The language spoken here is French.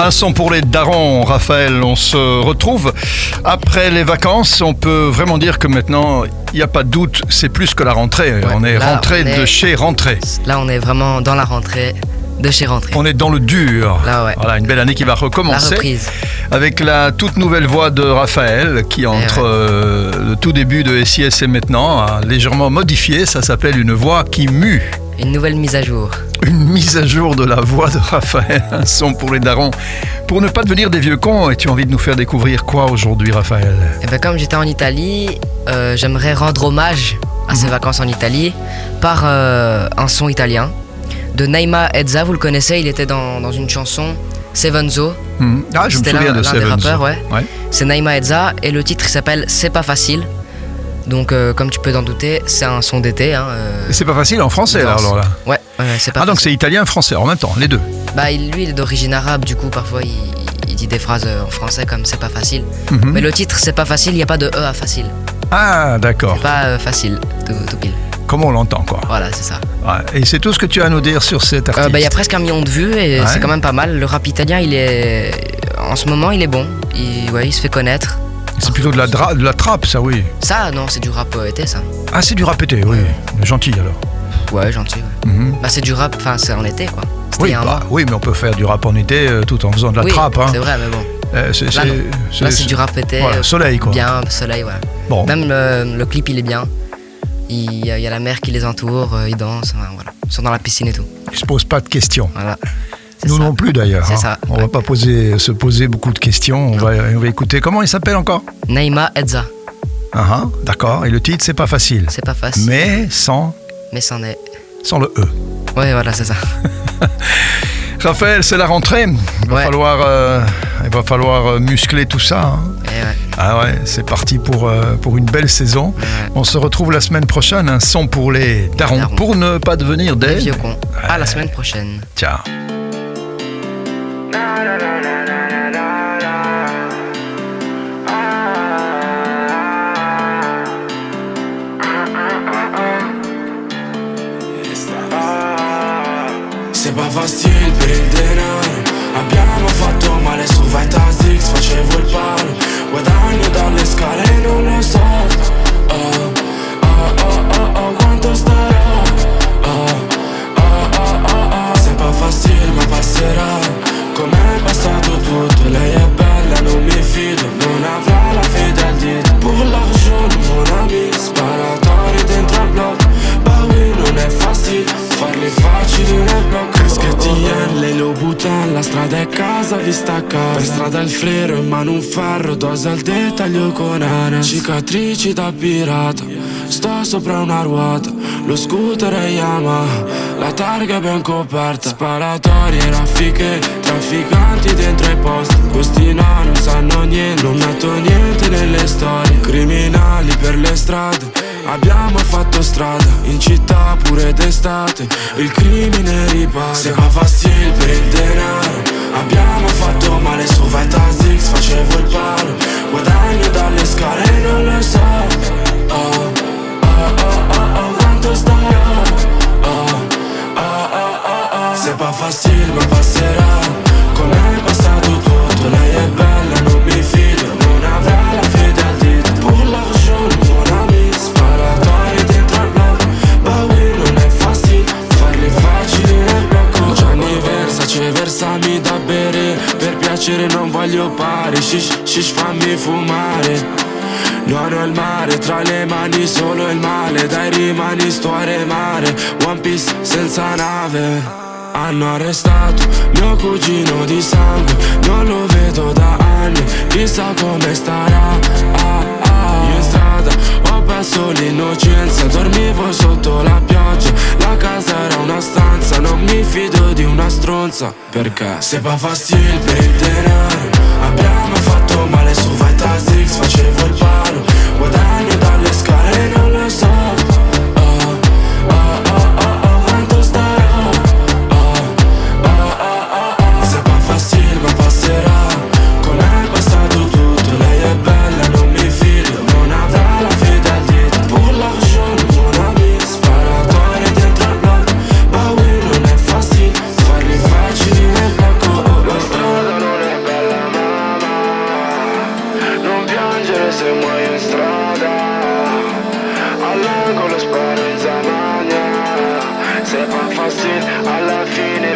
Un son pour les darons, Raphaël. On se retrouve après les vacances. On peut vraiment dire que maintenant, il n'y a pas de doute, c'est plus que la rentrée. on est là, rentré on est- de chez rentrée. Là, on est vraiment dans la rentrée de chez rentrée. On est dans le dur. Là, ouais. Voilà, une belle année qui va La recommencer. reprise. Avec la toute nouvelle voix de Raphaël, qui entre ouais. euh, le tout début de SIS et maintenant a légèrement modifié. Ça s'appelle une voix qui mue. Une nouvelle mise à jour. Une mise à jour de la voix de Raphaël, un son pour les darons. Pour ne pas devenir des vieux cons, et tu as envie de nous faire découvrir quoi aujourd'hui, Raphaël Et ben comme j'étais en Italie, euh, j'aimerais rendre hommage à Mhm. ces vacances en Italie par euh, un son italien de Naima Edza. Vous le connaissez, il était dans, dans une chanson Sevenzo. Hmm. Ah, je me souviens de l'un des Seven. rappeurs, ouais. Ouais. C'est Naima Edza et le titre s'appelle C'est pas facile. Donc euh, comme tu peux t'en douter, c'est un son d'été. Hein, C'est pas facile en français, là, alors là. Ouais, ouais, ouais, c'est pas Ah, donc c'est italien français en même temps, les deux. Bah lui il est d'origine arabe, du coup parfois il, il dit des phrases euh, en français comme c'est pas facile. Mhm. Mais le titre c'est pas facile, il n'y a pas de E à facile. Ah, d'accord. C'est pas euh, facile, tout, tout pile. Comme on l'entend, quoi? Voilà, c'est ça. Ouais. Et c'est tout ce que tu as à nous dire sur cet Euh, artiste. bah, il y a presque un million de vues et Ouais. c'est quand même pas mal. Le rap italien, il est. En ce moment, il est bon. Il, ouais, il se fait connaître. C'est plutôt de la, de la trappe, ça, oui. Ça, non, c'est du rap été, ça. Ah, c'est du rap été, oui. Gentil, alors. Ouais, gentil. ouais. Mhm. Bah, c'est du rap, enfin, c'est en été, quoi. Oui, un bah, oui, mais on peut faire du rap en été euh, tout en faisant de la oui, trappe. Hein. C'est vrai, mais bon. Euh, c'est, Là, c'est- du rap été. Voilà, euh, soleil, quoi. Bien, soleil, ouais. Bon, Même le, le clip, il est bien. Il y, a, il y a la mer qui les entoure, ils dansent, enfin, voilà. Ils sont dans la piscine et tout. il se pose pas de questions. Voilà. Nous ça. non plus, d'ailleurs. Hein. On ouais. va pas poser, se poser beaucoup de questions. On va, on va écouter. Comment il s'appelle encore? Naima Edza. Ah, ah, D'accord. Et le titre, c'est pas facile. C'est pas facile, Mais sans, mais est. sans le E. Ouais, voilà, c'est ça. Raphaël, c'est la rentrée. Il va Ouais. falloir, euh, il va falloir euh, muscler tout ça. hein. Et ouais, Ah ouais, c'est parti pour, euh, pour une belle saison. ouais. On se retrouve la semaine prochaine. Un son pour les darons. darons. Pour ne pas devenir Les des. vieux cons. À la semaine prochaine. Ciao. Se va facile per il denaro. Abbiamo fatto male su Vitasix Facevo il palo. Guadagno dalle scale non lo so butta La strada è casa vista a casa. Per strada il freno in mano un ferro Dose al dettaglio con ane Cicatrici da pirata Sto sopra una ruota. Lo scooter è Yamaha La targa è ben coperta. Sparatori e raffiche Trafficanti dentro ai posti. Questi no non sanno niente Non metto niente nelle storie. Criminali per le strade Abbiamo fatto strada. In città pure d'estate Il crimine ripaga Se va facile bere Per piacere non voglio pari Shish shish fammi fumare. No, no, il mare, tra le mani solo il male. Dai rimani sto a remare. One Piece senza nave. Hanno arrestato mio cugino di sangue. Non lo vedo da anni Chissà come starà. Ah, ah. Io in strada ho perso l'innocenza Dormivo sotto stronza Perché se va facile per se muoio in strada All'angolo spara in zamagna Se fa fastidio alla fine